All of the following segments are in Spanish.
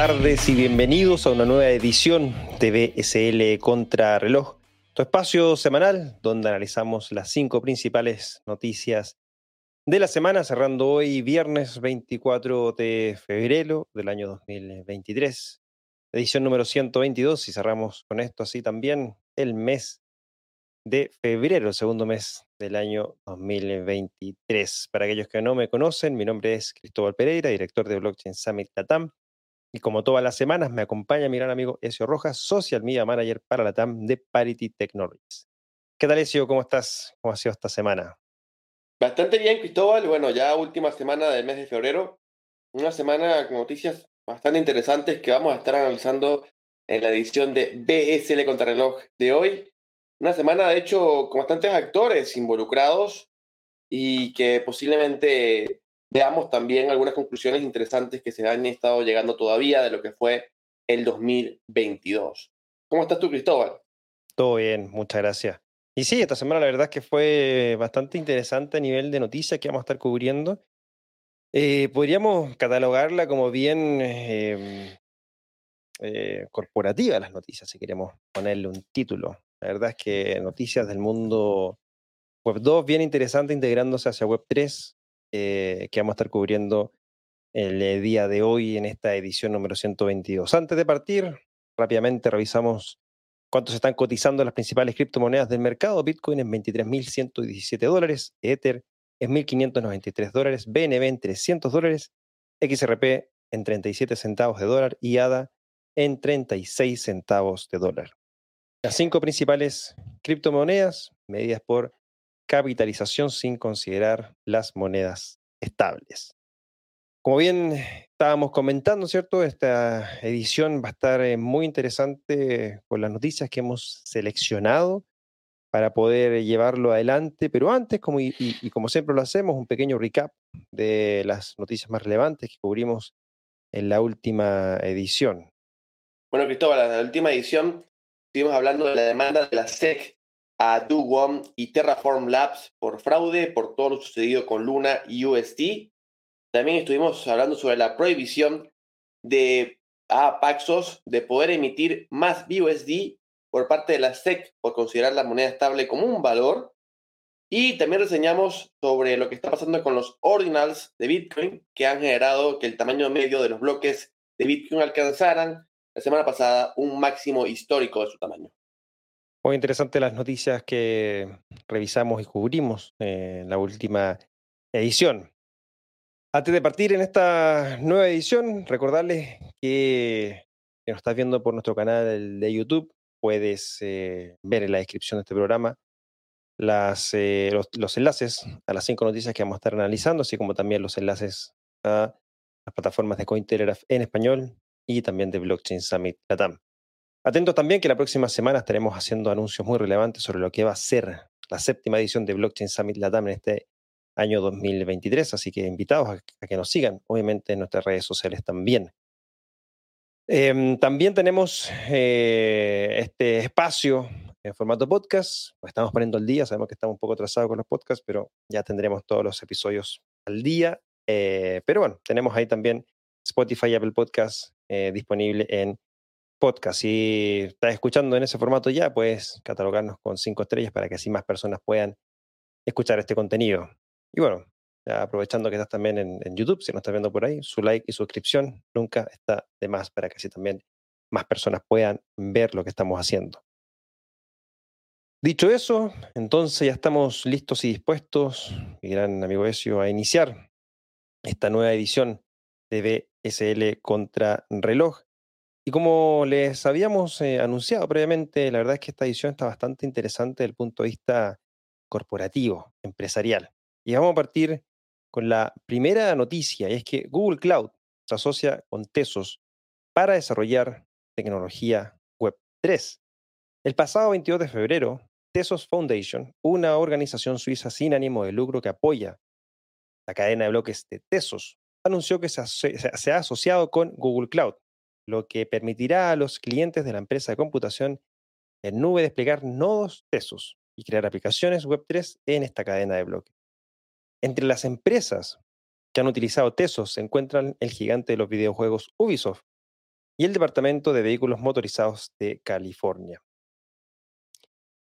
Tardes y bienvenidos a una nueva edición de BSL Contra Reloj, tu espacio semanal donde analizamos las cinco principales noticias de la semana, cerrando hoy viernes 24 de febrero del año 2023, edición número 122 y cerramos con esto así también el mes de febrero, el segundo mes del año 2023. Para aquellos que no me conocen, mi nombre es Cristóbal Pereira, director de Blockchain Summit Latam. Y como todas las semanas, me acompaña mi gran amigo Ezio Rojas, Social Media Manager para Latam de Parity Technologies. ¿Qué tal, Ezio? ¿Cómo estás? ¿Cómo ha sido esta semana? Bastante bien, Cristóbal. Bueno, ya última semana del mes de febrero. Una semana con noticias bastante interesantes que vamos a estar analizando en la edición de BSL Contrarreloj de hoy. Una semana, de hecho, con bastantes actores involucrados y que posiblemente veamos también algunas conclusiones interesantes que se han estado llegando todavía de lo que fue el 2022. ¿Cómo estás tú, Cristóbal? Todo bien, muchas gracias. Y sí, esta semana la verdad es que fue bastante interesante a nivel de noticias que vamos a estar cubriendo. Eh, podríamos catalogarla como bien em, eh, corporativa las noticias, si queremos ponerle un título. La verdad es que noticias del mundo Web 2 bien interesante integrándose hacia Web 3, eh, que vamos a estar cubriendo el eh, día de hoy en esta edición número 122. Antes de partir, rápidamente revisamos cuánto se están cotizando las principales criptomonedas del mercado. Bitcoin en 23.117 dólares, Ether en 1.593 dólares, BNB en 300 dólares, XRP en 37 centavos de dólar y ADA en 36 centavos de dólar. Las cinco principales criptomonedas medidas por capitalización sin considerar las monedas estables. Como bien estábamos comentando, ¿cierto? Esta edición va a estar eh, muy interesante con las noticias que hemos seleccionado para poder llevarlo adelante, pero antes, como y, como siempre lo hacemos, un pequeño recap de las noticias más relevantes que cubrimos en la última edición. Bueno, Cristóbal, en la última edición Estuvimos hablando de la demanda de la SEC a Do y Terraform Labs por fraude, por todo lo sucedido con Luna y UST. También estuvimos hablando sobre la prohibición de a Paxos de poder emitir más BUSD por parte de la SEC por considerar la moneda estable como un valor. Y también reseñamos sobre lo que está pasando con los ordinals de Bitcoin que han generado que el tamaño medio de los bloques de Bitcoin alcanzaran la semana pasada un máximo histórico de su tamaño. Muy interesante las noticias que revisamos y cubrimos en la última edición. Antes de partir en esta nueva edición, recordarles que, que nos estás viendo por nuestro canal de YouTube, puedes eh, ver en la descripción de este programa eh, los, los, enlaces a las cinco noticias que vamos a estar analizando, así como también los enlaces a las plataformas de Cointelegraph en español y también de Blockchain Summit Latam. Atentos también que la próxima semana estaremos haciendo anuncios muy relevantes sobre lo que va a ser la séptima edición de Blockchain Summit Latam en este año 2023, así que invitados a, que nos sigan, obviamente en nuestras redes sociales también. Em, también tenemos eh, este espacio en formato podcast, pues estamos poniendo al día, sabemos que estamos un poco atrasados con los podcasts, pero ya tendremos todos los episodios al día. Eh, pero bueno, tenemos ahí también Spotify y Apple Podcasts eh, disponible en podcast. Si estás escuchando en ese formato ya, puedes catalogarnos con cinco estrellas para que así más personas puedan escuchar este contenido. Y bueno, aprovechando que estás también en, YouTube, si nos estás viendo por ahí, su like y suscripción nunca está de más para que así también más personas puedan ver lo que estamos haciendo. Dicho eso, entonces ya estamos listos y dispuestos, mi gran amigo Ezio, a iniciar esta nueva edición de BSL contra reloj. Y como les habíamos eh, anunciado previamente, la verdad es que esta edición está bastante interesante desde el punto de vista corporativo, empresarial. Y vamos a partir con la primera noticia, y es que Google Cloud se asocia con Tesos para desarrollar tecnología Web 3. El pasado 22 de febrero, Tesos Foundation, una organización suiza sin ánimo de lucro que apoya la cadena de bloques de Tesos, anunció que se, ha asociado con Google Cloud, lo que permitirá a los clientes de la empresa de computación en nube desplegar nodos Tesos y crear aplicaciones Web3 en esta cadena de bloques. Entre las empresas que han utilizado Tesos se encuentran el gigante de los videojuegos Ubisoft y el Departamento de Vehículos Motorizados de California.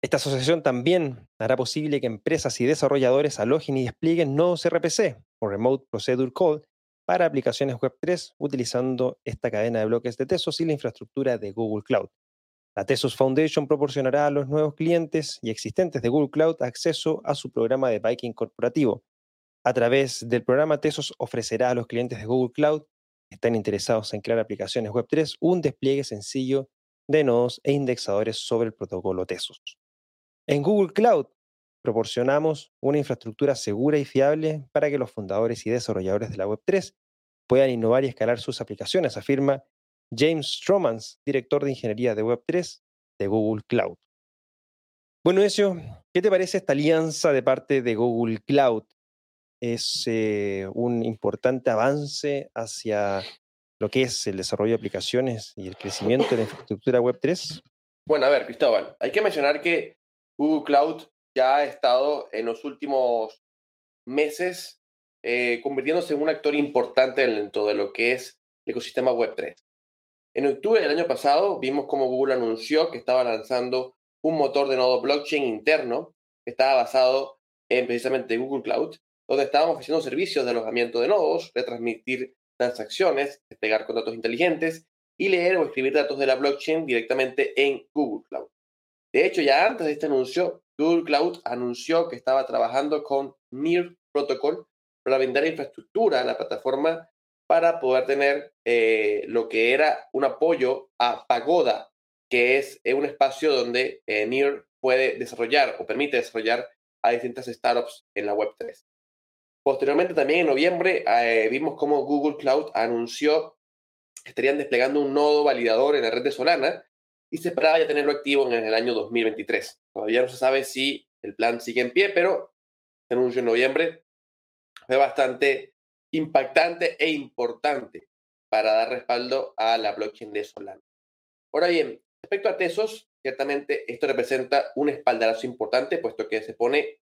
Esta asociación también hará posible que empresas y desarrolladores alojen y desplieguen nodos RPC o Remote Procedure Code para aplicaciones Web3 utilizando esta cadena de bloques de Tesos y la infraestructura de Google Cloud. La Tesos Foundation proporcionará a los nuevos clientes y existentes de Google Cloud acceso a su programa de Viking corporativo. A través del programa Tesos ofrecerá a los clientes de Google Cloud que están interesados en crear aplicaciones Web3 un despliegue sencillo de nodos e indexadores sobre el protocolo Tesos. En Google Cloud proporcionamos una infraestructura segura y fiable para que los fundadores y desarrolladores de la Web3 puedan innovar y escalar sus aplicaciones, afirma James Stromans, director de ingeniería de Web3 de Google Cloud. Bueno, Ezio, ¿qué te parece esta alianza de parte de Google Cloud? Es eh, un importante avance hacia lo que es el desarrollo de aplicaciones y el crecimiento de la infraestructura Web3. Bueno, a ver, Cristóbal, hay que mencionar que Google Cloud ya ha estado en los últimos meses eh, convirtiéndose en un actor importante dentro de lo que es el ecosistema Web3. En octubre del año pasado vimos cómo Google anunció que estaba lanzando un motor de nodo blockchain interno que estaba basado en precisamente Google Cloud, donde estábamos ofreciendo servicios de alojamiento de nodos, retransmitir transacciones, desplegar contratos inteligentes y leer o escribir datos de la blockchain directamente en Google Cloud. De hecho, ya antes de este anuncio, Google Cloud anunció que estaba trabajando con NIR Protocol para brindar infraestructura a la plataforma para poder tener eh, lo que era un apoyo a Pagoda, que es eh, un espacio donde eh, NIR puede desarrollar o permite desarrollar a distintas startups en la Web3. Posteriormente, también en noviembre, vimos cómo Google Cloud anunció que estarían desplegando un nodo validador en la red de Solana y se esperaba ya tenerlo activo en el año 2023. Todavía no se sabe si el plan sigue en pie, pero se anunció en noviembre. Fue bastante impactante e importante para dar respaldo a la blockchain de Solana. Ahora bien, respecto a Tesos, ciertamente esto representa un espaldarazo importante, puesto que se pone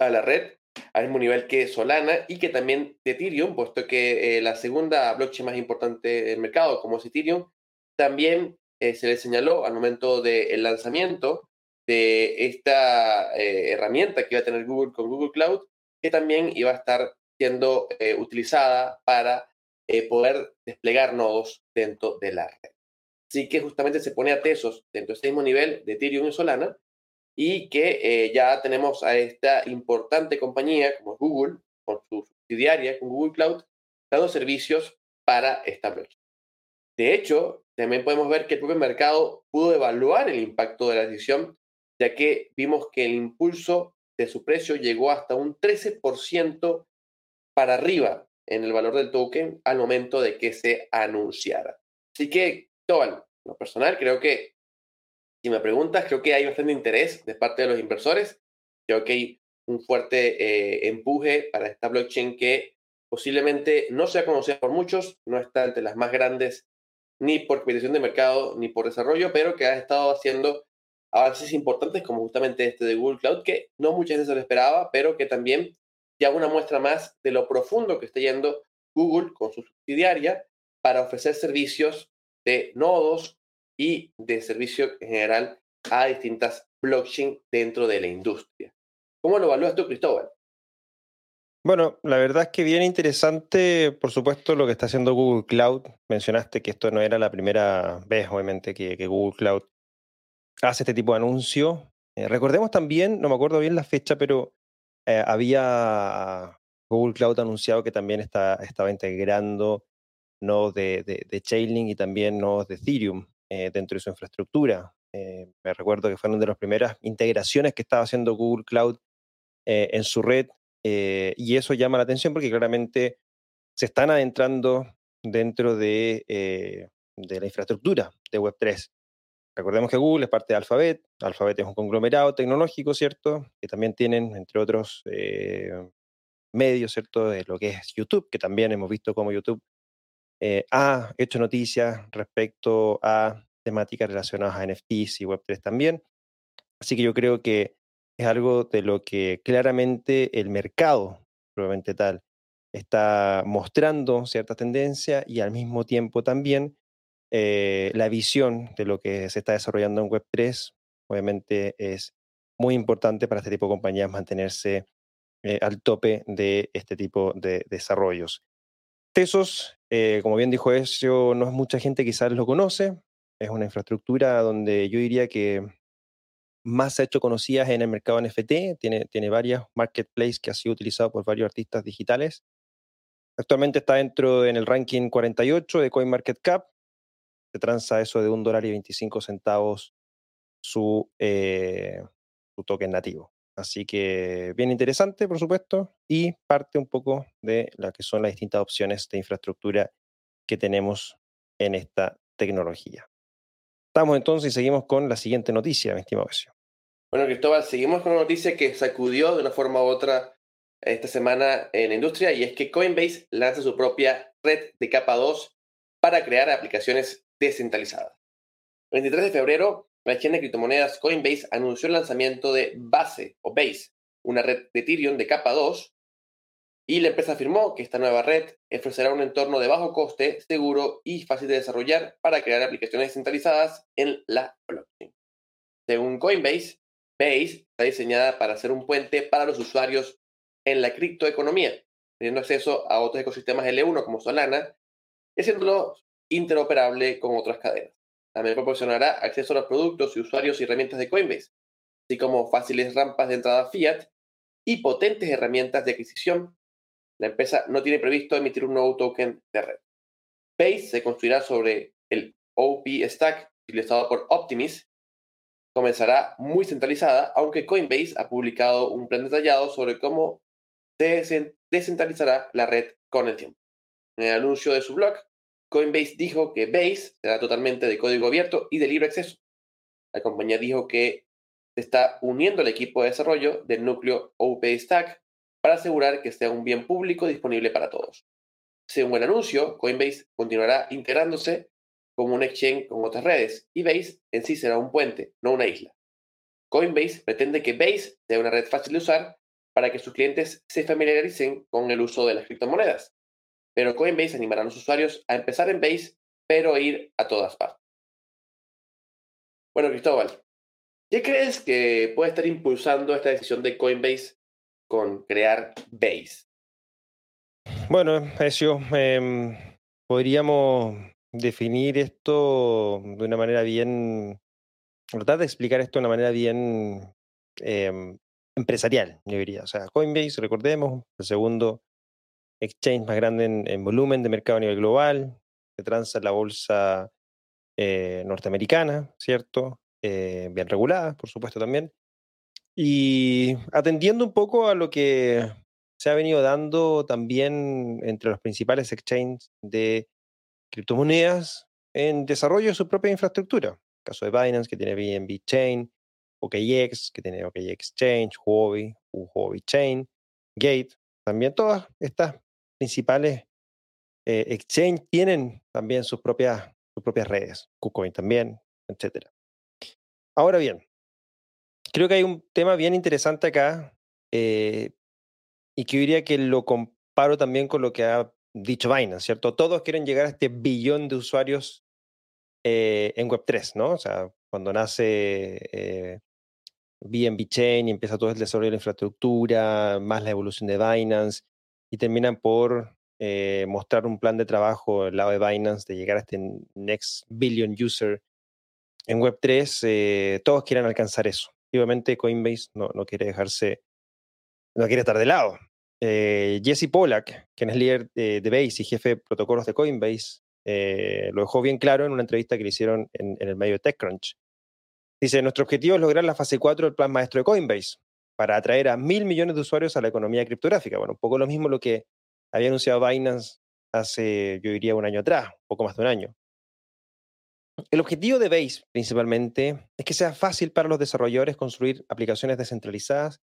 a la red al mismo nivel que Solana y que también de Ethereum, puesto que eh, la segunda blockchain más importante del mercado, como es Ethereum, también eh, se le señaló al momento del lanzamiento de esta eh, herramienta que iba a tener Google con Google Cloud, que también iba a estar siendo eh, utilizada para poder desplegar nodos dentro de la red. Así que justamente se pone a Tesos dentro de este mismo nivel de Ethereum y Solana y que ya tenemos a esta importante compañía como Google, con su subsidiaria, con Google Cloud, dando servicios para esta blockchain. De hecho, también podemos ver que el propio mercado pudo evaluar el impacto de la decisión, ya que vimos que el impulso de su precio llegó hasta un 13% para arriba en el valor del token al momento de que se anunciara. Así que, todo lo personal, creo que, si me preguntas, creo que hay bastante interés de parte de los inversores. Creo que hay un fuerte eh, empuje para esta blockchain que posiblemente no sea conocida por muchos, no está entre las más grandes ni por competición de mercado, ni por desarrollo, pero que ha estado haciendo avances importantes como justamente este de Google Cloud, que no muchas veces lo esperaba, pero que también ya una muestra más de lo profundo que está yendo Google con su subsidiaria para ofrecer servicios de nodos y de servicio en general a distintas blockchain dentro de la industria. ¿Cómo lo evalúas tú, Cristóbal? Bueno, la verdad es que bien interesante, por supuesto, lo que está haciendo Google Cloud. Mencionaste que esto no era la primera vez, obviamente, que, Google Cloud hace este tipo de anuncio. Eh, recordemos también, no me acuerdo bien la fecha, pero eh, había Google Cloud anunciado que también está, estaba integrando nodos de, de, Chainlink y también nodos de Ethereum eh, dentro de su infraestructura. me recuerdo que fueron de las primeras integraciones que estaba haciendo Google Cloud en su red eh, y eso llama la atención porque claramente se están adentrando dentro de, eh, la infraestructura de Web3. Recordemos que Google es parte de Alphabet. Alphabet es un conglomerado tecnológico, ¿cierto? Que también tienen, entre otros eh, medios, ¿cierto? De lo que es YouTube, que también hemos visto cómo YouTube ha hecho noticias respecto a temáticas relacionadas a NFTs y Web3 también. Así que yo creo que es algo de lo que claramente el mercado, probablemente tal, está mostrando cierta tendencia y al mismo tiempo también eh, la visión de lo que se está desarrollando en Web3, obviamente es muy importante para este tipo de compañías mantenerse eh, al tope de este tipo de desarrollos. Tesos, eh, como bien dijo eso, no es mucha gente quizás lo conoce, es una infraestructura donde yo diría que más se ha hecho conocida en el mercado NFT, tiene, tiene varias marketplaces que ha sido utilizado por varios artistas digitales. Actualmente está dentro en el ranking 48 de CoinMarketCap, se transa eso de un dólar y 25 centavos su, eh, su token nativo. Así que bien interesante, por supuesto, y parte un poco de lo que son las distintas opciones de infraestructura que tenemos en esta tecnología. Entonces y seguimos con la siguiente noticia, mi estimado Besio. Bueno, Cristóbal, seguimos con una noticia que sacudió de una forma u otra esta semana en la industria y es que Coinbase lanza su propia red de capa 2 para crear aplicaciones descentralizadas. El 23 de febrero, la exchange de criptomonedas Coinbase anunció el lanzamiento de Base o Base, una red de Ethereum de capa 2, y la empresa afirmó que esta nueva red ofrecerá un entorno de bajo coste, seguro y fácil de desarrollar para crear aplicaciones descentralizadas en la blockchain. Según Coinbase, Base está diseñada para ser un puente para los usuarios en la criptoeconomía, teniendo acceso a otros ecosistemas L1 como Solana y haciéndolo interoperable con otras cadenas. También proporcionará acceso a los productos y usuarios y herramientas de Coinbase, así como fáciles rampas de entrada fiat y potentes herramientas de adquisición. La empresa no tiene previsto emitir un nuevo token de red. Base se construirá sobre el OP Stack utilizado por Optimis. Comenzará muy centralizada, aunque Coinbase ha publicado un plan detallado sobre cómo descentralizará la red con el tiempo. En el anuncio de su blog, Coinbase dijo que Base será totalmente de código abierto y de libre acceso. La compañía dijo que se está uniendo al equipo de desarrollo del núcleo Stack para asegurar que sea un bien público disponible para todos. Según el anuncio, Coinbase continuará integrándose como un exchange con otras redes y Base en sí será un puente, no una isla. Coinbase pretende que Base sea una red fácil de usar para que sus clientes se familiaricen con el uso de las criptomonedas pero Coinbase animará a los usuarios a empezar en Base, pero ir a todas partes. Bueno, Cristóbal, ¿qué crees que puede estar impulsando esta decisión de Coinbase con crear Base? Bueno, eso, em, podríamos definir esto de una manera bien, tratar de explicar esto de una manera bien em, empresarial, yo diría. O sea, Coinbase, recordemos, el segundo exchange más grande en, volumen de mercado a nivel global, se transa la bolsa eh, norteamericana, ¿cierto? Eh, bien regulada, por supuesto también. Y atendiendo un poco a lo que se ha venido dando también entre los principales exchanges de criptomonedas en desarrollo de su propia infraestructura. El caso de Binance, que tiene BNB Chain, OKX, que tiene OKX Exchange, Huobi, Huobi Chain, Gate, también todas estas principales eh, exchange tienen también sus propias, sus propias redes, KuCoin también, etc. Ahora bien, creo que hay un tema bien interesante acá eh, y que yo diría que lo comparo también con lo que ha dicho Binance, ¿cierto? Todos quieren llegar a este billón de usuarios eh, en Web3, ¿no? O sea, cuando nace BNB Chain y empieza todo el desarrollo de la infraestructura, más la evolución de Binance, y terminan por eh, mostrar un plan de trabajo del lado de Binance de llegar a este next billion user en Web3, eh, todos quieren alcanzar eso. Obviamente Coinbase no, no, quiere dejarse, no quiere estar de lado. Eh, Jesse Pollack, quien es líder de, Base y jefe de protocolos de Coinbase, lo dejó bien claro en una entrevista que le hicieron en, en el medio de TechCrunch. Dice, nuestro objetivo es lograr la fase 4 del plan maestro de Coinbase, para atraer a mil millones de usuarios a la economía criptográfica. Bueno, un poco lo mismo lo que había anunciado Binance hace, yo diría, un año atrás, un poco más de un año. El objetivo de Base, principalmente, es que sea fácil para los desarrolladores construir aplicaciones descentralizadas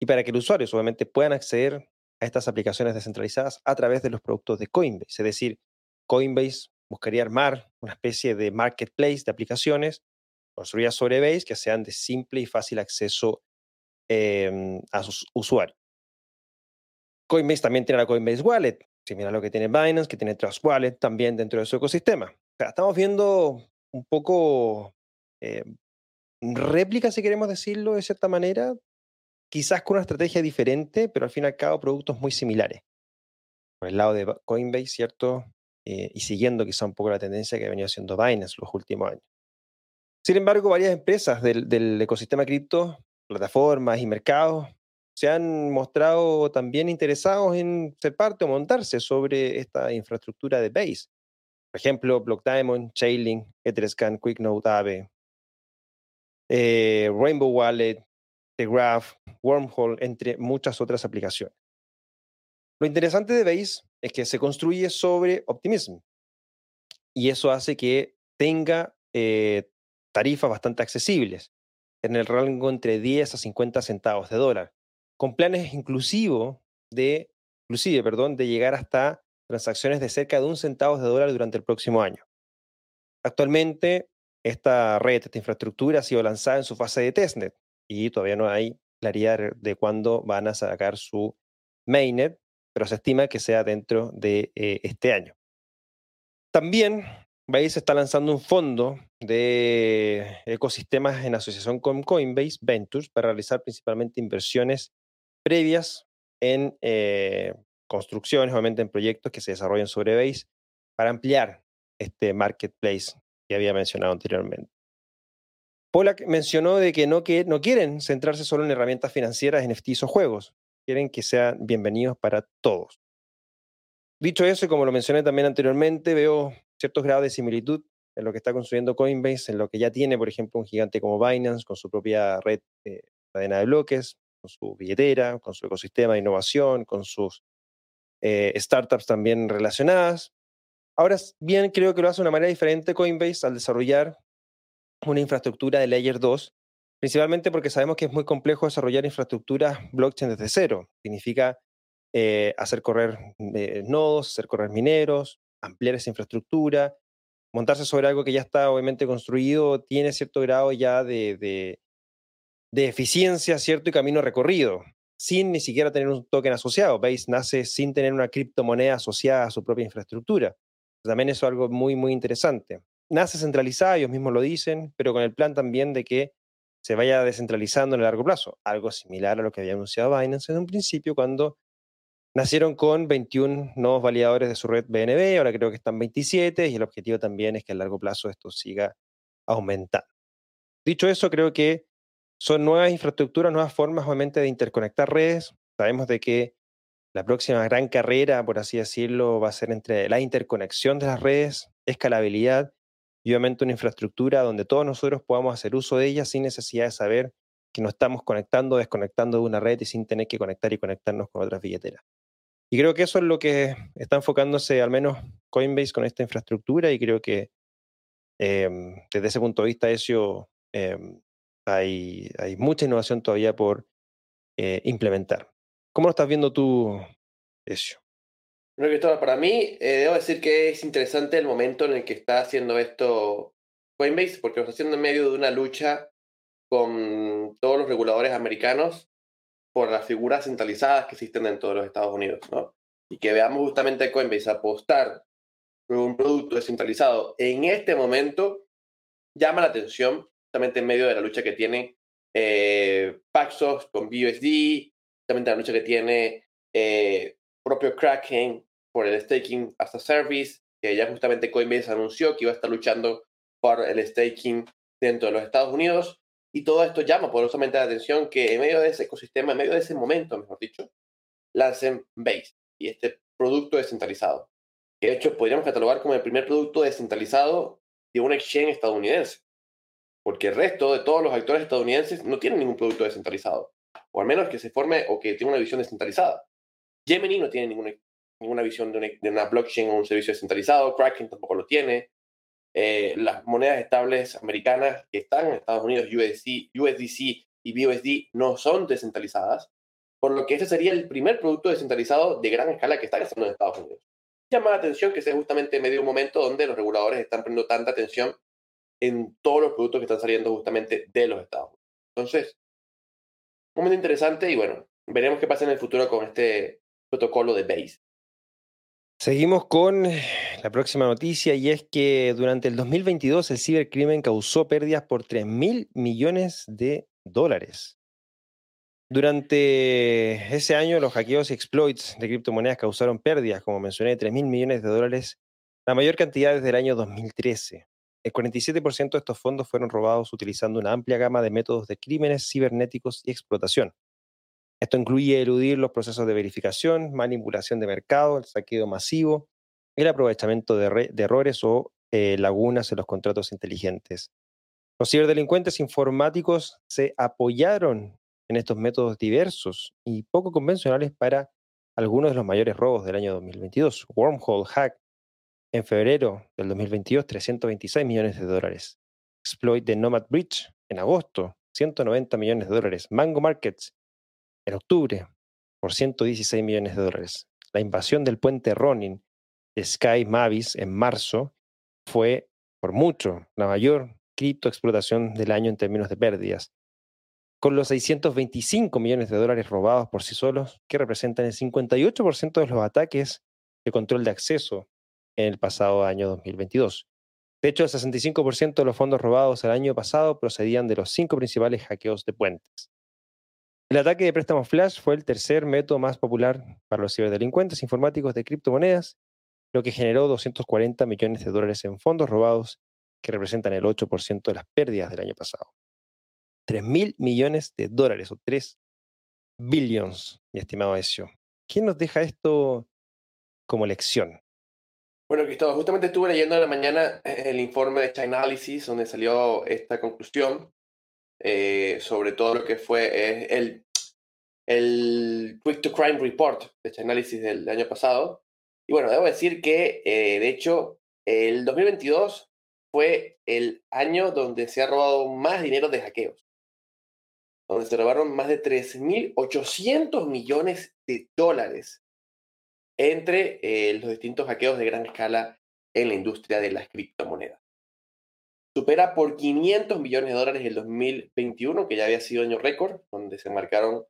y para que los usuarios, obviamente, puedan acceder a estas aplicaciones descentralizadas a través de los productos de Coinbase. Es decir, Coinbase buscaría armar una especie de marketplace de aplicaciones construidas sobre Base que sean de simple y fácil acceso Em, a sus usuarios. Coinbase también tiene la Coinbase Wallet, similar a lo que tiene Binance, que tiene Trust Wallet también dentro de su ecosistema. O sea, estamos viendo un poco eh, réplica, si queremos decirlo de cierta manera, quizás con una estrategia diferente, pero al fin y al cabo productos muy similares. Por el lado de Coinbase, ¿cierto? Eh, y siguiendo quizá un poco la tendencia que ha venido haciendo Binance los últimos años. Sin embargo, varias empresas del, del ecosistema cripto, plataformas y mercados se han mostrado también interesados en ser parte o montarse sobre esta infraestructura de Base. Por ejemplo, Block Diamond, Chainlink, Etherscan, QuickNote, Aave, eh, Rainbow Wallet, The Graph, Wormhole, entre muchas otras aplicaciones. Lo interesante de Base es que se construye sobre Optimism y eso hace que tenga eh, tarifas bastante accesibles, en el rango entre 10 a 50 centavos de dólar, con planes inclusivos de, inclusive, perdón, de llegar hasta transacciones de cerca de un centavo de dólar durante el próximo año. Actualmente, esta red, esta infraestructura ha sido lanzada en su fase de testnet y todavía no hay claridad de cuándo van a sacar su mainnet, pero se estima que sea dentro de eh, este año. También Base está lanzando un fondo de ecosistemas en asociación con Coinbase Ventures para realizar principalmente inversiones previas en eh, construcciones, obviamente en proyectos que se desarrollan sobre Base para ampliar este marketplace que había mencionado anteriormente. Pollack mencionó de que no, que no quieren centrarse solo en herramientas financieras, NFTs o juegos, quieren que sean bienvenidos para todos. Dicho eso, y como lo mencioné también anteriormente, veo ciertos grados de similitud en lo que está construyendo Coinbase, en lo que ya tiene, por ejemplo, un gigante como Binance, con su propia red de cadena de bloques, con su billetera, con su ecosistema de innovación, con sus eh, startups también relacionadas. Ahora bien, creo que lo hace de una manera diferente Coinbase al desarrollar una infraestructura de Layer 2, principalmente porque sabemos que es muy complejo desarrollar infraestructuras blockchain desde cero. Significa eh, hacer correr eh, nodos, hacer correr mineros, ampliar esa infraestructura, montarse sobre algo que ya está obviamente construido, tiene cierto grado ya de, de, eficiencia, cierto y camino recorrido, sin ni siquiera tener un token asociado. Base nace sin tener una criptomoneda asociada a su propia infraestructura. También eso es algo muy, muy interesante. Nace centralizada, ellos mismos lo dicen, pero con el plan también de que se vaya descentralizando en el largo plazo. Algo similar a lo que había anunciado Binance en un principio cuando Nacieron con 21 nuevos validadores de su red BNB, ahora creo que están 27 y el objetivo también es que a largo plazo esto siga aumentando. Dicho eso, creo que son nuevas infraestructuras, nuevas formas obviamente de interconectar redes. Sabemos de que la próxima gran carrera, por así decirlo, va a ser entre la interconexión de las redes, escalabilidad y obviamente una infraestructura donde todos nosotros podamos hacer uso de ella sin necesidad de saber que nos estamos conectando o desconectando de una red y sin tener que conectar y conectarnos con otras billeteras. Y creo que eso es lo que está enfocándose al menos Coinbase con esta infraestructura y creo que em, desde ese punto de vista eso hay, hay, mucha innovación todavía por eh, implementar. ¿Cómo lo estás viendo tú, Ezio? Bueno, Cristóbal, para mí, eh, debo decir que es interesante el momento en el que está haciendo esto Coinbase, porque lo está haciendo en medio de una lucha con todos los reguladores americanos por las figuras centralizadas que existen dentro de los Estados Unidos, ¿no? Y que veamos justamente a Coinbase apostar por un producto descentralizado en este momento llama la atención, justamente en medio de la lucha que tiene eh, Paxos con BUSD, justamente la lucha que tiene eh, propio Kraken por el staking as a service, que ya justamente Coinbase anunció que iba a estar luchando por el staking dentro de los Estados Unidos. Y todo esto llama poderosamente la atención que en medio de ese ecosistema, en medio de ese momento, mejor dicho, lancen Base y este producto descentralizado. Que de hecho podríamos catalogar como el primer producto descentralizado de un exchange estadounidense. Porque el resto de todos los actores estadounidenses no tienen ningún producto descentralizado. O al menos que se forme o que tenga una visión descentralizada. Gemini no tiene ninguna, ninguna visión de una, blockchain o un servicio descentralizado. Kraken tampoco lo tiene. Eh, las monedas estables americanas que están en Estados Unidos, USD, USDC y BUSD, no son descentralizadas, por lo que ese sería el primer producto descentralizado de gran escala que está haciendo en Estados Unidos. Llama la atención que sea justamente en medio de un momento donde los reguladores están poniendo tanta atención en todos los productos que están saliendo justamente de los Estados Unidos. Entonces, un momento interesante y bueno, veremos qué pasa en el futuro con este protocolo de Base. Seguimos con la próxima noticia y es que durante el 2022 el cibercrimen causó pérdidas por 3 mil millones de dólares. Durante ese año los hackeos y exploits de criptomonedas causaron pérdidas, como mencioné, de 3 mil millones de dólares, la mayor cantidad desde el año 2013. El 47% de estos fondos fueron robados utilizando una amplia gama de métodos de crímenes cibernéticos y explotación. Esto incluye eludir los procesos de verificación, manipulación de mercado, el saqueo masivo, el aprovechamiento de, errores o eh, lagunas en los contratos inteligentes. Los ciberdelincuentes informáticos se apoyaron en estos métodos diversos y poco convencionales para algunos de los mayores robos del año 2022. Wormhole Hack en febrero del 2022, 326 millones de dólares. Exploit de Nomad Bridge en agosto, 190 millones de dólares. Mango Markets en octubre por 116 millones de dólares. La invasión del puente Ronin de Sky Mavis en marzo fue, por mucho, la mayor criptoexplotación del año en términos de pérdidas, con los 625 millones de dólares robados por sí solos, que representan el 58% de los ataques de control de acceso en el pasado año 2022. De hecho, el 65% de los fondos robados el año pasado procedían de los cinco principales hackeos de puentes. El ataque de préstamos flash fue el tercer método más popular para los ciberdelincuentes informáticos de criptomonedas, lo que generó 240 millones de dólares en fondos robados, que representan el 8% de las pérdidas del año pasado. 3 mil millones de dólares o 3 billions, mi estimado Ezio. ¿Quién nos deja esto como lección? Bueno, Cristóbal, justamente estuve leyendo en la mañana el informe de Chainalysis, donde salió esta conclusión eh, sobre todo lo que fue eh, el, el Quick to Crime Report de análisis del año pasado. Y bueno, debo decir que, eh, de hecho, el 2022 fue el año donde se ha robado más dinero de hackeos, donde se robaron más de 3.800 millones de dólares entre los distintos hackeos de gran escala en la industria de las criptomonedas supera por 500 millones de dólares el 2021, que ya había sido año récord, donde se marcaron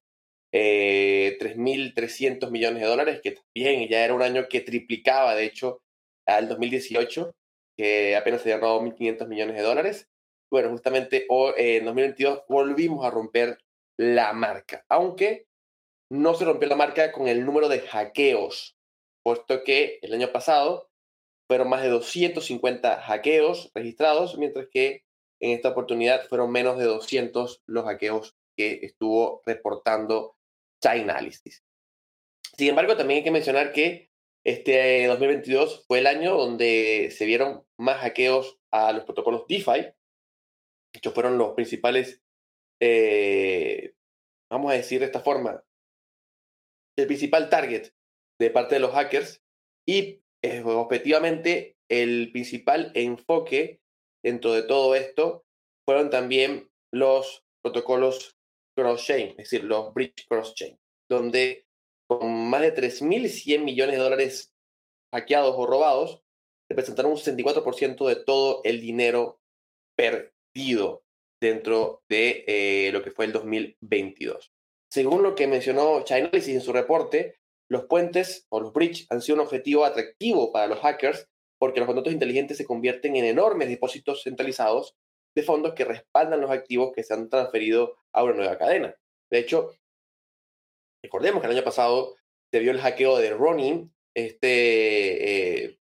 eh, 3.300 millones de dólares, que también ya era un año que triplicaba, de hecho, al 2018, que apenas se habían robado 1.500 millones de dólares. Bueno, justamente eh, en 2022 volvimos a romper la marca, aunque no se rompió la marca con el número de hackeos, puesto que el año pasado fueron más de 250 hackeos registrados, mientras que en esta oportunidad fueron menos de 200 los hackeos que estuvo reportando Chainalysis. Sin embargo, también hay que mencionar que este 2022 fue el año donde se vieron más hackeos a los protocolos DeFi. Estos fueron los principales, eh, vamos a decir de esta forma, el principal target de parte de los hackers y eh, el principal enfoque dentro de todo esto fueron también los protocolos cross-chain, es decir, los bridge cross-chain, donde con más de 3.100 millones de dólares hackeados o robados, representaron un 64% de todo el dinero perdido dentro de eh, lo que fue el 2022. Según lo que mencionó Chainalysis en su reporte, los puentes o los bridges han sido un objetivo atractivo para los hackers porque los contratos inteligentes se convierten en enormes depósitos centralizados de fondos que respaldan los activos que se han transferido a una nueva cadena. De hecho, recordemos que el año pasado se vio el hackeo de Ronin, este eh,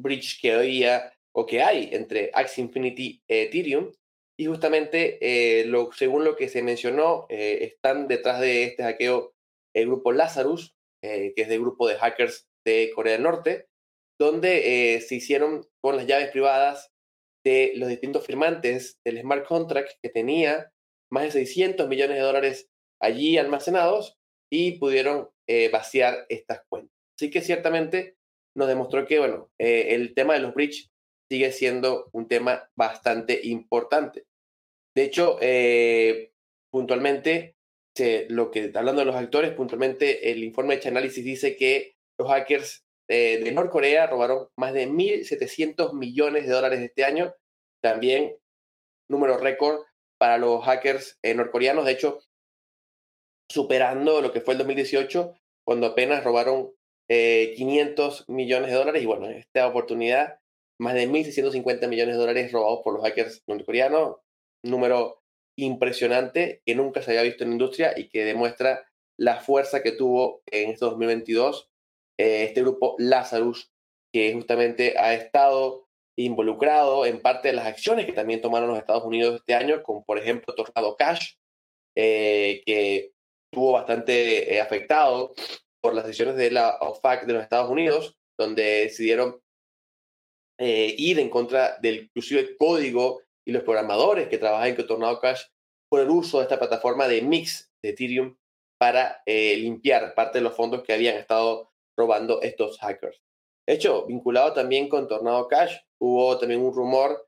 bridge que había o que hay entre Axie Infinity y Ethereum. Y justamente, eh, según lo que se mencionó, eh, están detrás de este hackeo el grupo Lazarus, eh, que es del grupo de hackers de Corea del Norte, donde eh, se hicieron con las llaves privadas de los distintos firmantes del smart contract que tenía más de 600 millones de dólares allí almacenados y pudieron eh, vaciar estas cuentas. Así que ciertamente nos demostró que, bueno, el tema de los bridge sigue siendo un tema bastante importante. De hecho, puntualmente, lo que, hablando de los actores, puntualmente el informe de Chainalysis dice que los hackers eh, de Norcorea robaron más de 1.700 millones de dólares este año. También número récord para los hackers eh, norcoreanos, de hecho, superando lo que fue el 2018, cuando apenas robaron 500 eh, millones de dólares. Y bueno, en esta oportunidad más de 1.650 millones de dólares robados por los hackers norcoreanos, número impresionante que nunca se había visto en la industria y que demuestra la fuerza que tuvo en este 2022 eh, este grupo Lazarus, que justamente ha estado involucrado en parte de las acciones que también tomaron los Estados Unidos este año, como por ejemplo Tornado Cash, eh, que estuvo bastante eh, afectado por las decisiones de la OFAC de los Estados Unidos, donde decidieron ir en contra del inclusive código y los programadores que trabajan en Tornado Cash por el uso de esta plataforma de mix de Ethereum para limpiar parte de los fondos que habían estado robando estos hackers. De hecho, vinculado también con Tornado Cash, hubo también un rumor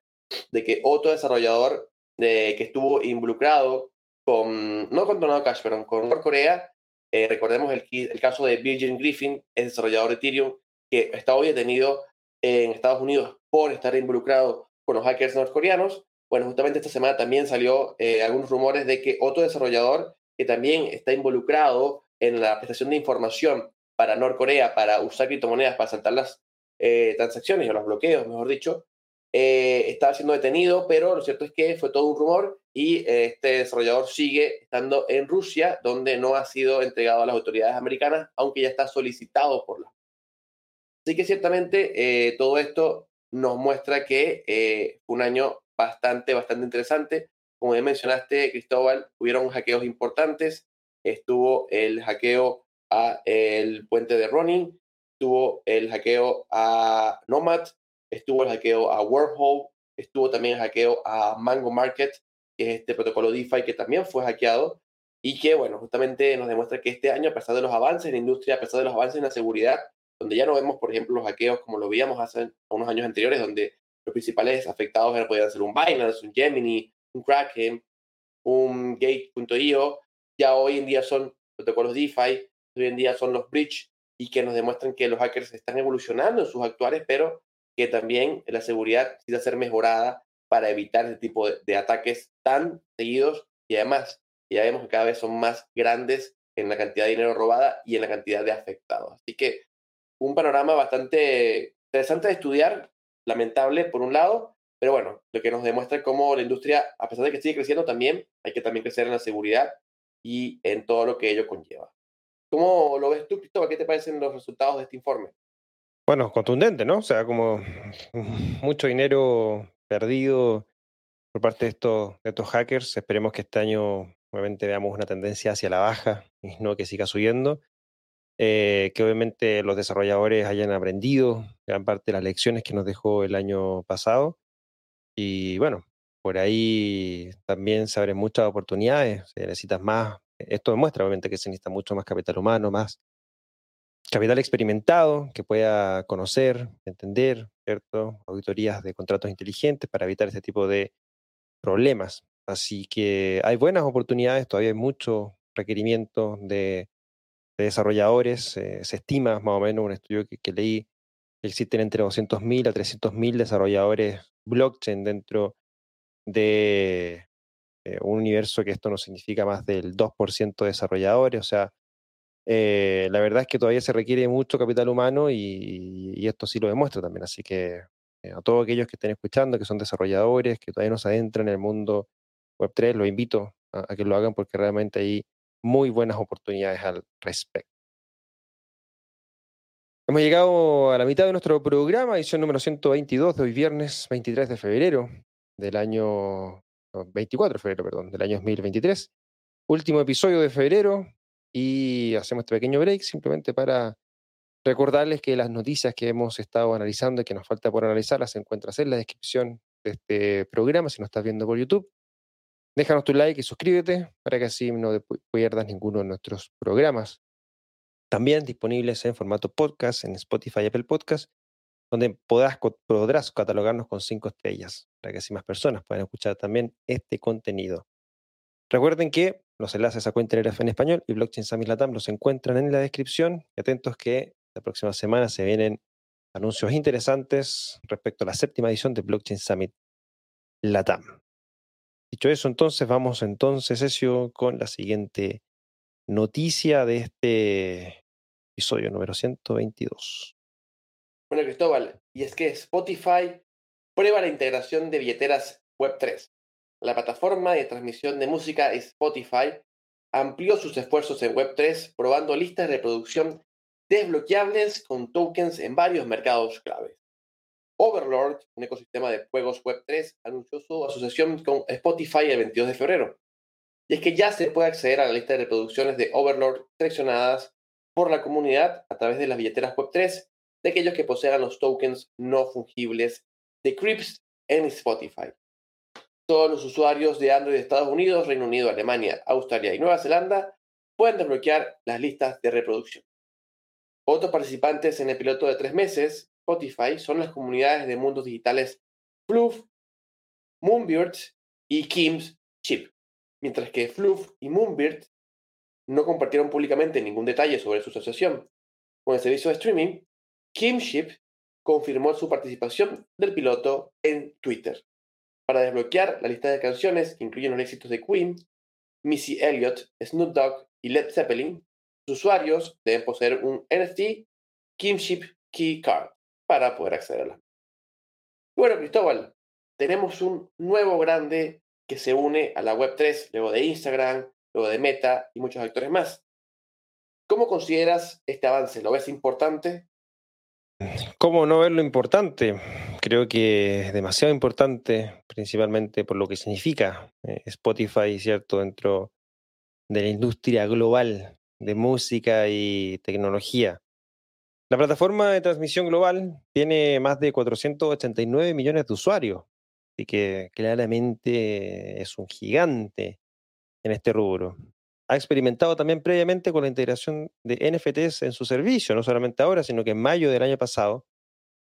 de que otro desarrollador de, que estuvo involucrado con, no con Tornado Cash, pero con Norcorea, eh, recordemos el, el, caso de Virgin Griffin, es desarrollador de Ethereum, que está hoy detenido en Estados Unidos por estar involucrado con los hackers norcoreanos. Bueno, justamente esta semana también salió eh, algunos rumores de que otro desarrollador que también está involucrado en la prestación de información para Norcorea para usar criptomonedas para saltar las eh, transacciones o los bloqueos, mejor dicho, eh, estaba siendo detenido, pero lo cierto es que fue todo un rumor y eh, este desarrollador sigue estando en Rusia, donde no ha sido entregado a las autoridades americanas, aunque ya está solicitado por la. Así que ciertamente todo esto nos muestra que fue un año bastante, bastante interesante. Como ya mencionaste, Cristóbal, hubieron hackeos importantes. Estuvo el hackeo a el puente de Ronin, estuvo el hackeo a Nomad, estuvo el hackeo a Wormhole, estuvo también el hackeo a Mango Market, que es este protocolo DeFi que también fue hackeado y que, bueno, justamente nos demuestra que este año, a pesar de los avances en la industria, a pesar de los avances en la seguridad, donde ya no vemos, por ejemplo, los hackeos como lo veíamos hace unos años anteriores, donde los principales afectados eran, podían ser un Binance, un Gemini, un Kraken, un Gate.io, ya hoy en día son protocolos DeFi hoy en día son los bridge y que nos demuestran que los hackers están evolucionando en sus actuales, pero que también la seguridad necesita ser mejorada para evitar este tipo de, ataques tan seguidos y además ya vemos que cada vez son más grandes en la cantidad de dinero robada y en la cantidad de afectados. Así que un panorama bastante interesante de estudiar, lamentable por un lado, pero bueno, lo que nos demuestra cómo la industria, a pesar de que sigue creciendo también, hay que también crecer en la seguridad y en todo lo que ello conlleva. ¿Cómo lo ves tú, Cristóbal? ¿Qué te parecen los resultados de este informe? Bueno, contundente, ¿no? O sea, como mucho dinero perdido por parte de estos, de estos hackers. Esperemos que este año obviamente veamos una tendencia hacia la baja y no que siga subiendo. Eh, que obviamente los desarrolladores hayan aprendido gran parte de las lecciones que nos dejó el año pasado. Y bueno, por ahí también se abren muchas oportunidades. Se necesitas más esto demuestra obviamente que se necesita mucho más capital humano, más capital experimentado que pueda conocer, entender, ¿cierto? Auditorías de contratos inteligentes para evitar este tipo de problemas. Así que hay buenas oportunidades, todavía hay mucho requerimiento de, desarrolladores. Eh, se estima más o menos un estudio que, leí que existen entre 200.000 a 300.000 desarrolladores blockchain dentro de eh, un universo que esto no significa más del 2% de desarrolladores, o sea, eh, la verdad es que todavía se requiere mucho capital humano y, esto sí lo demuestra también, así que a todos aquellos que estén escuchando, que son desarrolladores, que todavía no se adentran en el mundo Web3, los invito a, que lo hagan porque realmente hay muy buenas oportunidades al respecto. Hemos llegado a la mitad de nuestro programa, edición número 122 de hoy viernes 23 de febrero del año 24 de febrero, perdón, del año 2023. Último episodio de febrero y hacemos este pequeño break simplemente para recordarles que las noticias que hemos estado analizando y que nos falta por analizar las encuentras en la descripción de este programa si no estás viendo por YouTube. Déjanos tu like y suscríbete para que así no pierdas ninguno de nuestros programas. También disponibles en formato podcast en Spotify y Apple Podcast donde podrás, catalogarnos con cinco estrellas, para que así más personas puedan escuchar también este contenido. Recuerden que los enlaces a Cuenta en español y Blockchain Summit Latam los encuentran en la descripción. Y atentos que la próxima semana se vienen anuncios interesantes respecto a la séptima edición de Blockchain Summit Latam. Dicho eso, entonces vamos entonces, Ezio, con la siguiente noticia de este episodio número 122. Bueno, Cristóbal, y es que Spotify prueba la integración de billeteras Web3. La plataforma de transmisión de música Spotify amplió sus esfuerzos en Web3 probando listas de reproducción desbloqueables con tokens en varios mercados claves. Overlord, un ecosistema de juegos Web3, anunció su asociación con Spotify el 22 de febrero. Y es que ya se puede acceder a la lista de reproducciones de Overlord seleccionadas por la comunidad a través de las billeteras Web3 de aquellos que posean los tokens no fungibles de Crips en Spotify. Todos los usuarios de Android de Estados Unidos, Reino Unido, Alemania, Australia y Nueva Zelanda pueden desbloquear las listas de reproducción. Otros participantes en el piloto de tres meses, Spotify, son las comunidades de mundos digitales Fluff, Moonbirds y Kim's Chip, mientras que Fluff y Moonbird no compartieron públicamente ningún detalle sobre su asociación. Con el servicio de streaming, Kimship confirmó su participación del piloto en Twitter. Para desbloquear la lista de canciones que incluyen los éxitos de Queen, Missy Elliott, Snoop Dogg y Led Zeppelin, los usuarios deben poseer un NFT Kimship Key Card para poder accederla. Bueno, Cristóbal, tenemos un nuevo grande que se une a la Web3, luego de Instagram, luego de Meta y muchos actores más. ¿Cómo consideras este avance? ¿Lo ves importante? ¿Cómo no ver lo importante? Creo que es demasiado importante, principalmente por lo que significa eh, Spotify, ¿cierto?, dentro de la industria global de música y tecnología. La plataforma de transmisión global tiene más de 489 millones de usuarios, así que claramente es un gigante en este rubro. Ha experimentado también previamente con la integración de NFTs en su servicio, no solamente ahora, sino que en mayo del año pasado,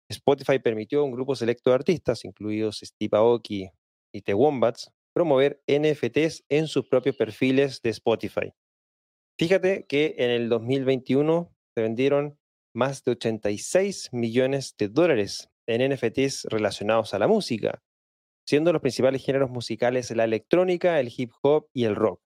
Spotify permitió a un grupo selecto de artistas, incluidos Steve y The Wombats, promover NFTs en sus propios perfiles de Spotify. Fíjate que en el 2021 se vendieron más de 86 millones de dólares en NFTs relacionados a la música, siendo los principales géneros musicales la electrónica, el hip hop y el rock.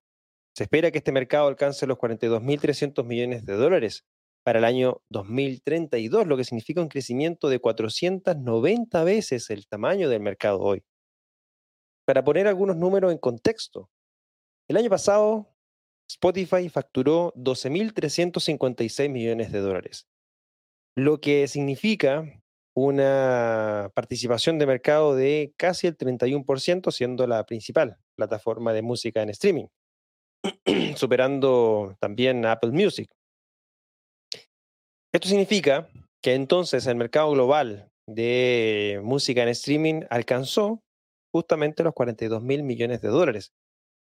Se espera que este mercado alcance los 42.300 millones de dólares para el año 2032, lo que significa un crecimiento de 490 veces el tamaño del mercado hoy. Para poner algunos números en contexto, el año pasado Spotify facturó 12.356 millones de dólares, lo que significa una participación de mercado de casi el 31%, siendo la principal plataforma de música en streaming, superando también Apple Music. Esto significa que entonces el mercado global de música en streaming alcanzó justamente los 42 mil millones de dólares,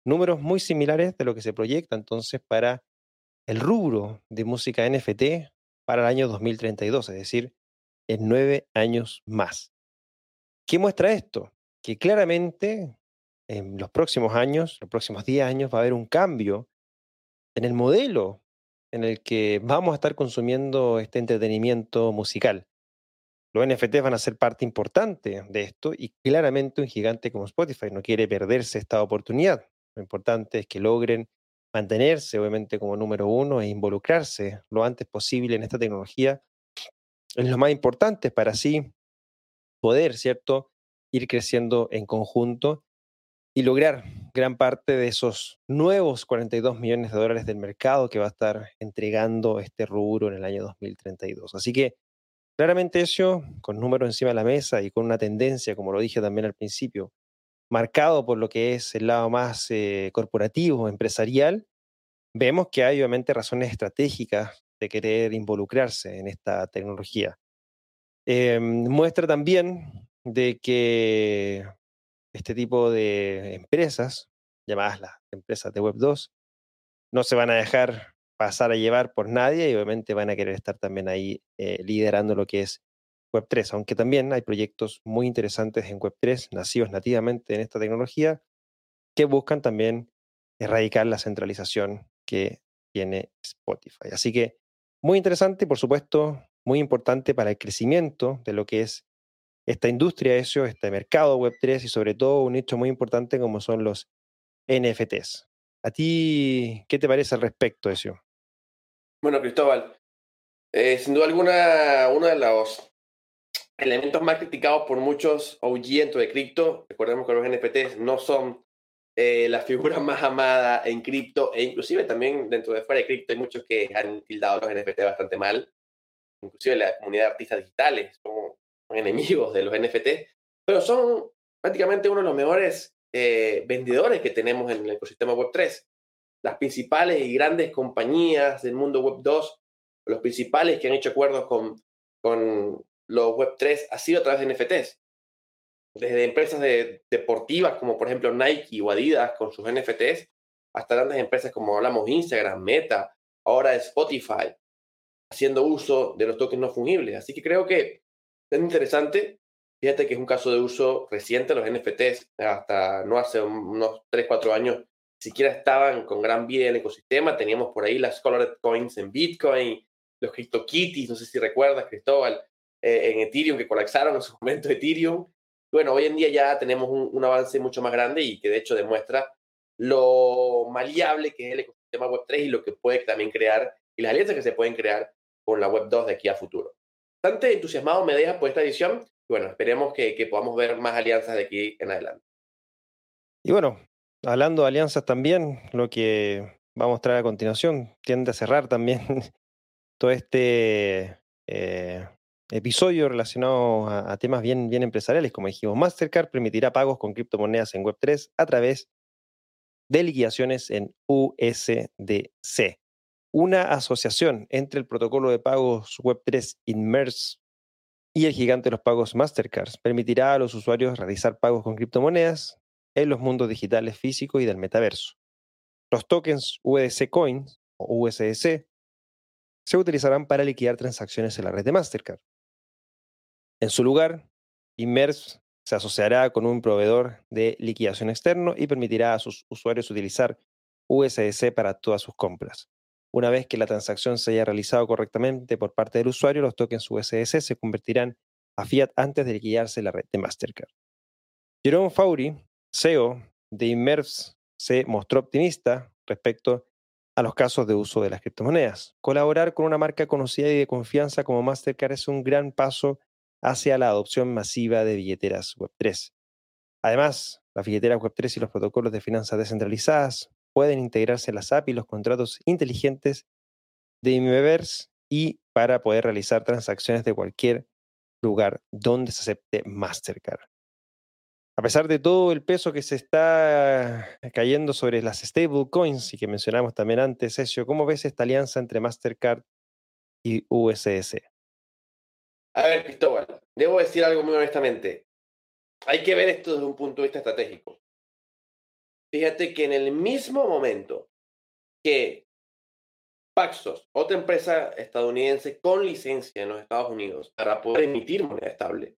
números muy similares de lo que se proyecta entonces para el rubro de música NFT para el año 2032, es decir, en nueve años más. ¿Qué muestra esto? Que claramente en los próximos años, los próximos 10 años, va a haber un cambio en el modelo en el que vamos a estar consumiendo este entretenimiento musical. Los NFTs van a ser parte importante de esto y claramente un gigante como Spotify no quiere perderse esta oportunidad. Lo importante es que logren mantenerse, obviamente, como número uno e involucrarse lo antes posible en esta tecnología es lo más importante para así poder, ¿cierto?, ir creciendo en conjunto y lograr gran parte de esos nuevos 42 millones de dólares del mercado que va a estar entregando este rubro en el año 2032. Así que claramente eso, con números encima de la mesa y con una tendencia, como lo dije también al principio, marcado por lo que es el lado más eh, corporativo, empresarial, vemos que hay obviamente razones estratégicas de querer involucrarse en esta tecnología. Em, muestra también de que este tipo de empresas, llamadas las empresas de Web 2, no se van a dejar pasar a llevar por nadie y obviamente van a querer estar también ahí eh, liderando lo que es Web3, aunque también hay proyectos muy interesantes en Web3, nacidos nativamente en esta tecnología, que buscan también erradicar la centralización que tiene Spotify. Así que muy interesante y por supuesto muy importante para el crecimiento de lo que es esta industria, eso, este mercado Web3 y sobre todo un hecho muy importante como son los NFTs. ¿A ti qué te parece al respecto, eso? Bueno, Cristóbal, Eh, sin duda alguna, uno de los elementos más criticados por muchos OG de cripto, recordemos que los NFTs no son eh, la figura más amada en cripto, e inclusive también dentro de fuera de cripto hay muchos que han tildado los NFT bastante mal, inclusive la comunidad de artistas digitales son, enemigos de los NFT, pero son prácticamente uno de los mejores eh, vendedores que tenemos en el ecosistema Web3. Las principales y grandes compañías del mundo Web2, los principales que han hecho acuerdos con, con los Web3 ha sido a través de NFTs. Desde empresas de, deportivas como por ejemplo Nike o Adidas con sus NFTs, hasta grandes empresas como hablamos Instagram, Meta, ahora Spotify, haciendo uso de los tokens no fungibles. Así que creo que es interesante. Fíjate que es un caso de uso reciente, los NFTs, hasta no hace unos 3, 4 años, siquiera estaban con gran vida en el ecosistema. Teníamos por ahí las Colored Coins en Bitcoin, los CryptoKitties, no sé si recuerdas, Cristóbal, eh, en Ethereum, que colapsaron en su momento Ethereum. Bueno, hoy en día ya tenemos un, avance mucho más grande y que de hecho demuestra lo maleable que es el ecosistema Web3 y lo que puede también crear y las alianzas que se pueden crear con la Web2 de aquí a futuro. Bastante entusiasmado me deja por esta edición y bueno, esperemos que, podamos ver más alianzas de aquí en adelante. Y bueno, hablando de alianzas también, lo que va a mostrar a continuación tiende a cerrar también todo este eh, episodio relacionado a, temas bien, bien empresariales. Como dijimos, Mastercard permitirá pagos con criptomonedas en Web3 a través de liquidaciones en USDC. Una asociación entre el protocolo de pagos Web3 Inmerse y el gigante de los pagos Mastercard permitirá a los usuarios realizar pagos con criptomonedas en los mundos digitales físicos y del metaverso. Los tokens USDC Coins o USDC se utilizarán para liquidar transacciones en la red de Mastercard. En su lugar, Immers se asociará con un proveedor de liquidación externo y permitirá a sus usuarios utilizar USDC para todas sus compras. Una vez que la transacción se haya realizado correctamente por parte del usuario, los tokens USDC se convertirán a fiat antes de liquidarse la red de Mastercard. Jerome Faury, CEO de Immers, se mostró optimista respecto a los casos de uso de las criptomonedas. Colaborar con una marca conocida y de confianza como Mastercard es un gran paso hacia la adopción masiva de billeteras Web3. Además, las billeteras Web3 y los protocolos de finanzas descentralizadas pueden integrarse en las API y los contratos inteligentes de Imiverse y para poder realizar transacciones de cualquier lugar donde se acepte Mastercard. A pesar de todo el peso que se está cayendo sobre las stablecoins y que mencionamos también antes, Ezio, ¿cómo ves esta alianza entre Mastercard y USDC? A ver, Cristóbal, debo decir algo muy honestamente. Hay que ver esto desde un punto de vista estratégico. Fíjate que en el mismo momento que Paxos, otra empresa estadounidense con licencia en los Estados Unidos para poder emitir moneda estable,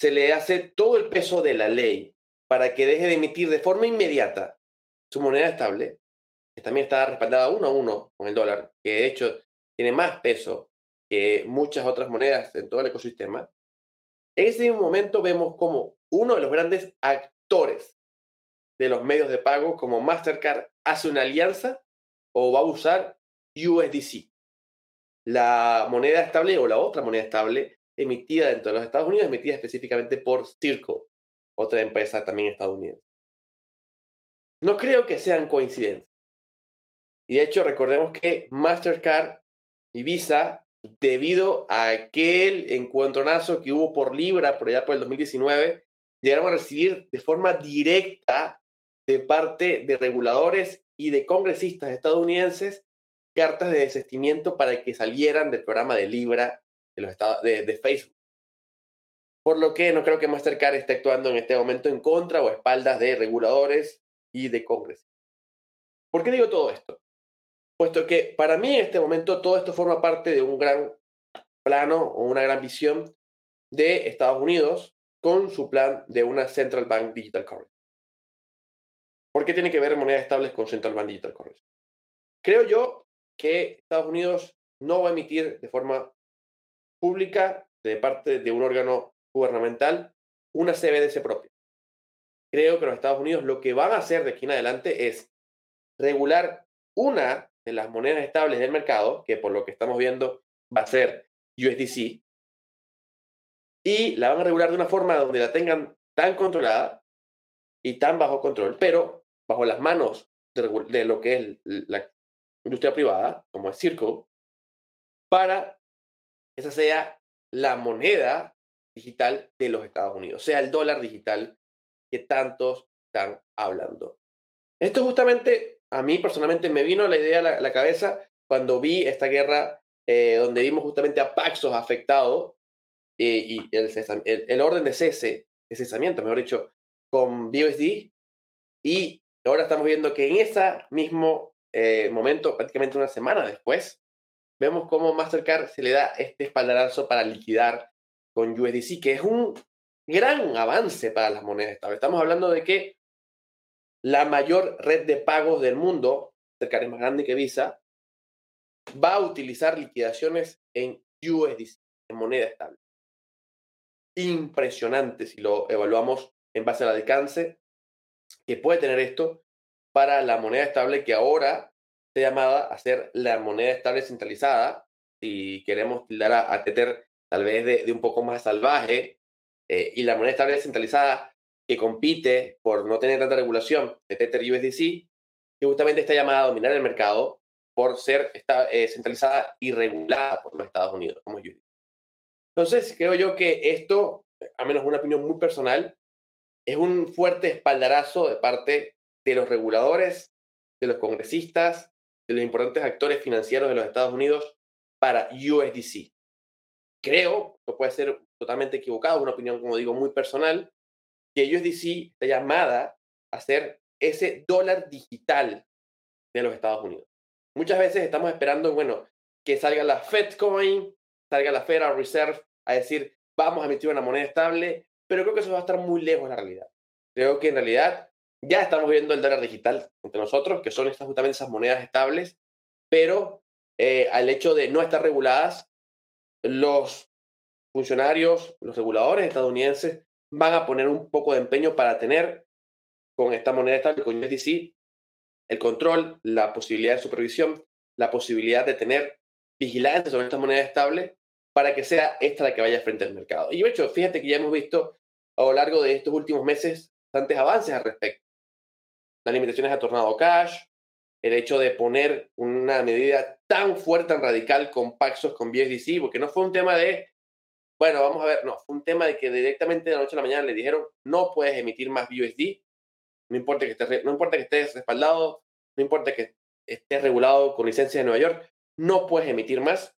se le hace todo el peso de la ley para que deje de emitir de forma inmediata su moneda estable, que también está respaldada uno a uno con el dólar, que de hecho tiene más peso que muchas otras monedas en todo el ecosistema, en ese mismo momento vemos como uno de los grandes actores de los medios de pago, como Mastercard, hace una alianza o va a usar USDC, la moneda estable o la otra moneda estable emitida dentro de los Estados Unidos, emitida específicamente por Circle, otra empresa también estadounidense. No creo que sean coincidencias. Y de hecho, recordemos que Mastercard y Visa debido a aquel encuentronazo que hubo por Libra por allá por el 2019, llegaron a recibir de forma directa de parte de reguladores y de congresistas estadounidenses cartas de desistimiento para que salieran del programa de Libra de, los estados, de, Facebook. Por lo que no creo que Mastercard esté actuando en este momento en contra o espaldas de reguladores y de congresistas. ¿Por qué digo todo esto? Puesto que para mí en este momento todo esto forma parte de un gran plano o una gran visión de Estados Unidos con su plan de una Central Bank Digital Currency. ¿Por qué tiene que ver monedas estables con Central Bank Digital Currency? Creo yo que Estados Unidos no va a emitir de forma pública, de parte de un órgano gubernamental, una CBDC propia. Creo que los Estados Unidos lo que van a hacer de aquí en adelante es regular una de las monedas estables del mercado, que por lo que estamos viendo va a ser USDC y la van a regular de una forma donde la tengan tan controlada y tan bajo control, pero bajo las manos de, lo que es la industria privada, como es Circo, para que esa sea la moneda digital de los Estados Unidos, sea el dólar digital que tantos están hablando. Esto justamente a mí personalmente me vino la idea a la, cabeza cuando vi esta guerra eh, donde vimos justamente a Paxos afectado eh, y el, orden de cese, de cesamiento, mejor dicho, con BUSD y ahora estamos viendo que en ese mismo eh, momento, prácticamente una semana después, vemos cómo Mastercard se le da este espaldarazo para liquidar con USDC, que es un gran avance para las monedas. Estamos hablando de que la mayor red de pagos del mundo, cerca es más grande que Visa, va a utilizar liquidaciones en USDC, en moneda estable. Impresionante si lo evaluamos en base al alcance que puede tener esto para la moneda estable que ahora está llamada a ser la moneda estable centralizada. Si queremos tildar a, Tether tal vez de, un poco más salvaje, eh, y la moneda estable descentralizada que compite por no tener tanta regulación de Tether USDC, que justamente está llamada a dominar el mercado por ser está, eh, centralizada y regulada por los Estados Unidos, como Entonces, creo yo que esto, a menos una opinión muy personal, es un fuerte espaldarazo de parte de los reguladores, de los congresistas, de los importantes actores financieros de los Estados Unidos para USDC. Creo, que puede ser totalmente equivocado, una opinión, como digo, muy personal, que USDC está llamada a ser ese dólar digital de los Estados Unidos. Muchas veces estamos esperando, bueno, que salga la FedCoin, salga la Federal Reserve a decir, vamos a emitir una moneda estable, pero creo que eso va a estar muy lejos de la realidad. Creo que en realidad ya estamos viendo el dólar digital entre nosotros, que son estas, justamente esas monedas estables, pero eh, al hecho de no estar reguladas, los funcionarios, los reguladores estadounidenses van a poner un poco de empeño para tener con esta moneda estable, con USDC, el control, la posibilidad de supervisión, la posibilidad de tener vigilancia sobre esta moneda estable para que sea esta la que vaya frente al mercado. Y de hecho, fíjate que ya hemos visto a lo largo de estos últimos meses bastantes avances al respecto. Las limitaciones a tornado cash, el hecho de poner una medida tan fuerte, tan radical con Paxos, con BSDC, porque no fue un tema de, bueno, vamos a ver, no, fue un tema de que directamente de la noche a la mañana le dijeron, no puedes emitir más BUSD, no importa que estés, no importa que estés respaldado, no importa que estés regulado con licencia de Nueva York, no puedes emitir más.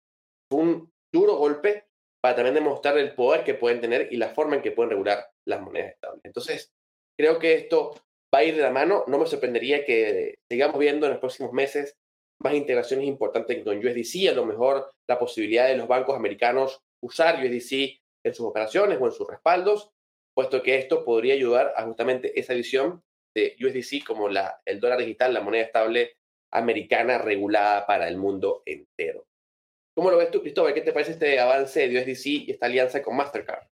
Fue un duro golpe para también demostrar el poder que pueden tener y la forma en que pueden regular las monedas estables. Entonces, creo que esto va a ir de la mano. No me sorprendería que sigamos viendo en los próximos meses más integraciones importantes con USDC, a lo mejor la posibilidad de los bancos americanos usar USDC en sus operaciones o en sus respaldos, puesto que esto podría ayudar a justamente esa visión de USDC como el dólar digital, la moneda estable americana regulada para el mundo entero. ¿Cómo lo ves tú, Cristóbal? ¿Qué te parece este avance de USDC y esta alianza con Mastercard?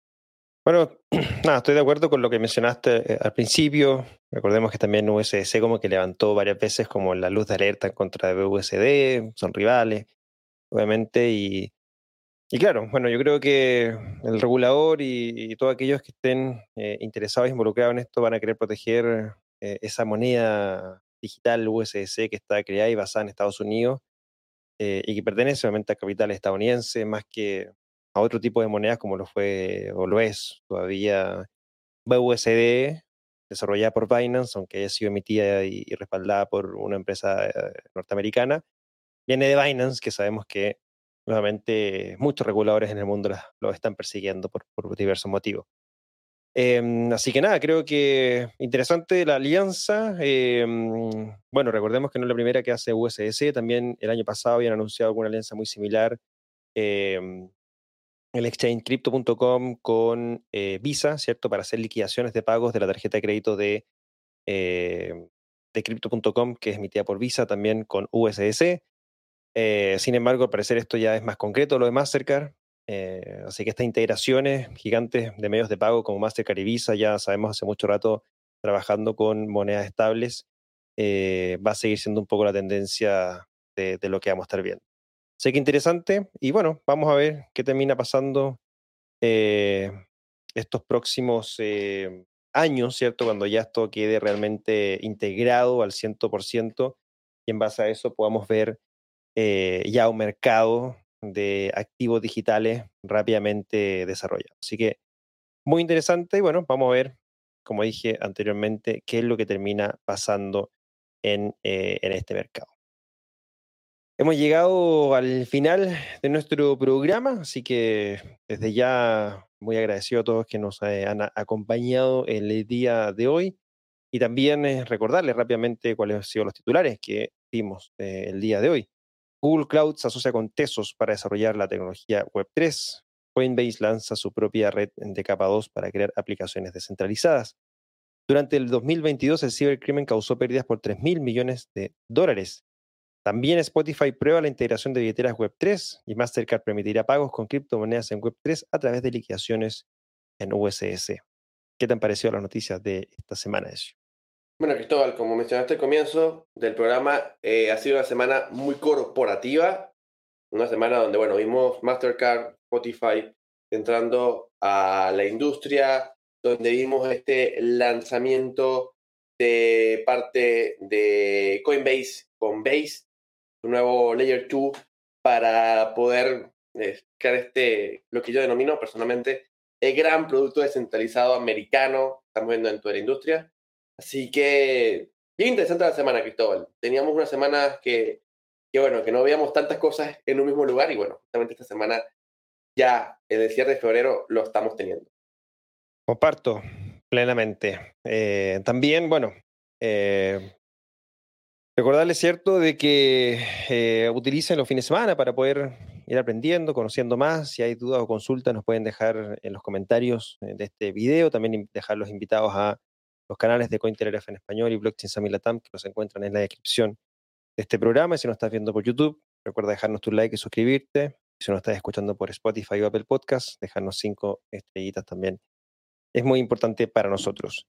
Bueno, nada, estoy de acuerdo con lo que mencionaste eh, al principio. Recordemos que también USDC como que levantó varias veces como la luz de alerta en contra de BUSD, son rivales, obviamente, y, y claro, bueno, yo creo que el regulador y, todos aquellos que estén eh, interesados e involucrados en esto van a querer proteger eh, esa moneda digital USDC que está creada y basada en Estados Unidos y que pertenece obviamente a capital estadounidense más que a otro tipo de monedas como lo fue o lo es todavía BUSD, desarrollada por Binance, aunque haya sido emitida y, respaldada por una empresa eh, norteamericana, viene de Binance, que sabemos que nuevamente muchos reguladores en el mundo lo están persiguiendo por, diversos motivos. Em, así que nada, creo que interesante la alianza. Em, bueno, recordemos que no es la primera que hace USDC, también el año pasado habían anunciado alguna alianza muy similar em, el exchange crypto.com con eh, Visa, ¿cierto? Para hacer liquidaciones de pagos de la tarjeta de crédito de, eh, de crypto.com, que es emitida por Visa, también con USDC. Eh, sin embargo, al parecer esto ya es más concreto lo de Mastercard. así que estas integraciones gigantes de medios de pago como Mastercard y Visa, ya sabemos hace mucho rato trabajando con monedas estables, va a seguir siendo un poco la tendencia de, lo que vamos a estar viendo. Sé que interesante y bueno, vamos a ver qué termina pasando eh, estos próximos eh, años, ¿cierto? Cuando ya esto quede realmente integrado al 100% y en base a eso podamos ver eh, ya un mercado de activos digitales rápidamente desarrollado. Así que muy interesante y bueno, vamos a ver, como dije anteriormente, qué es lo que termina pasando en, en este mercado. Hemos llegado al final de nuestro programa, así que desde ya muy agradecido a todos que nos eh, han acompañado el día de hoy y también eh, recordarles rápidamente cuáles han sido los titulares que vimos eh, el día de hoy. Google Cloud se asocia con Tesos para desarrollar la tecnología Web3. Coinbase lanza su propia red de capa 2 para crear aplicaciones descentralizadas. Durante el 2022, el cibercrimen causó pérdidas por 3 mil millones de dólares. También Spotify prueba la integración de billeteras Web3 y Mastercard permitirá pagos con criptomonedas en Web3 a través de liquidaciones en USS. ¿Qué te han parecido las noticias de esta semana, Ezio? Bueno, Cristóbal, como mencionaste al comienzo del programa, eh, ha sido una semana muy corporativa, una semana donde, bueno, vimos Mastercard, Spotify entrando a la industria, donde vimos este lanzamiento de parte de Coinbase con Base, un nuevo Layer 2 para poder eh, crear este, lo que yo denomino personalmente, el gran producto descentralizado americano, estamos viendo en toda la industria. Así que, bien interesante la semana, Cristóbal. Teníamos una semana que, que, bueno, que no veíamos tantas cosas en un mismo lugar y bueno, justamente esta semana ya en el cierre de febrero lo estamos teniendo. Comparto plenamente. Eh, también, bueno, eh, Recordarles, cierto, de que eh, utilicen los fines de semana para poder ir aprendiendo, conociendo más. Si hay dudas o consultas, nos pueden dejar en los comentarios de este video. También dejar los invitados a los canales de CoinTelegraph en español y Blockchain Samilatam, que los encuentran en la descripción de este programa. Si nos estás viendo por YouTube, recuerda dejarnos tu like y suscribirte. Si nos estás escuchando por Spotify o Apple Podcast, dejarnos cinco estrellitas también. Es muy importante para nosotros.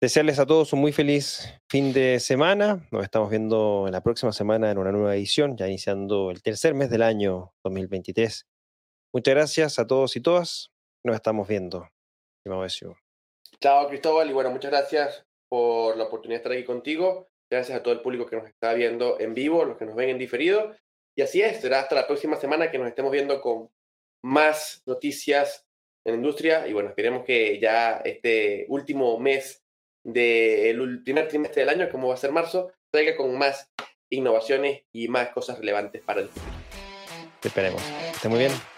Desearles a todos un muy feliz fin de semana. Nos estamos viendo en la próxima semana en una nueva edición, ya iniciando el tercer mes del año 2023. Muchas gracias a todos y todas. Nos estamos viendo. Chao, Cristóbal. Y bueno, muchas gracias por la oportunidad de estar aquí contigo. Gracias a todo el público que nos está viendo en vivo, los que nos ven en diferido. Y así es, será hasta la próxima semana que nos estemos viendo con más noticias en la industria. Y bueno, esperemos que ya este último mes del primer trimestre del año, como va a ser marzo, traiga con más innovaciones y más cosas relevantes para el futuro. Esperemos. Esté muy bien.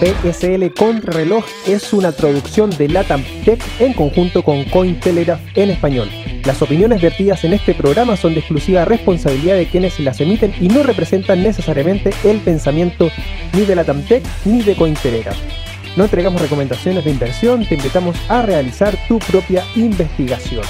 BSL Contrarreloj es una traducción de Latam Tech en conjunto con Cointelegraph en español. Las opiniones vertidas en este programa son de exclusiva responsabilidad de quienes las emiten y no representan necesariamente el pensamiento ni de la Tamtec ni de Cointelegraph. No entregamos recomendaciones de inversión, te invitamos a realizar tu propia investigación.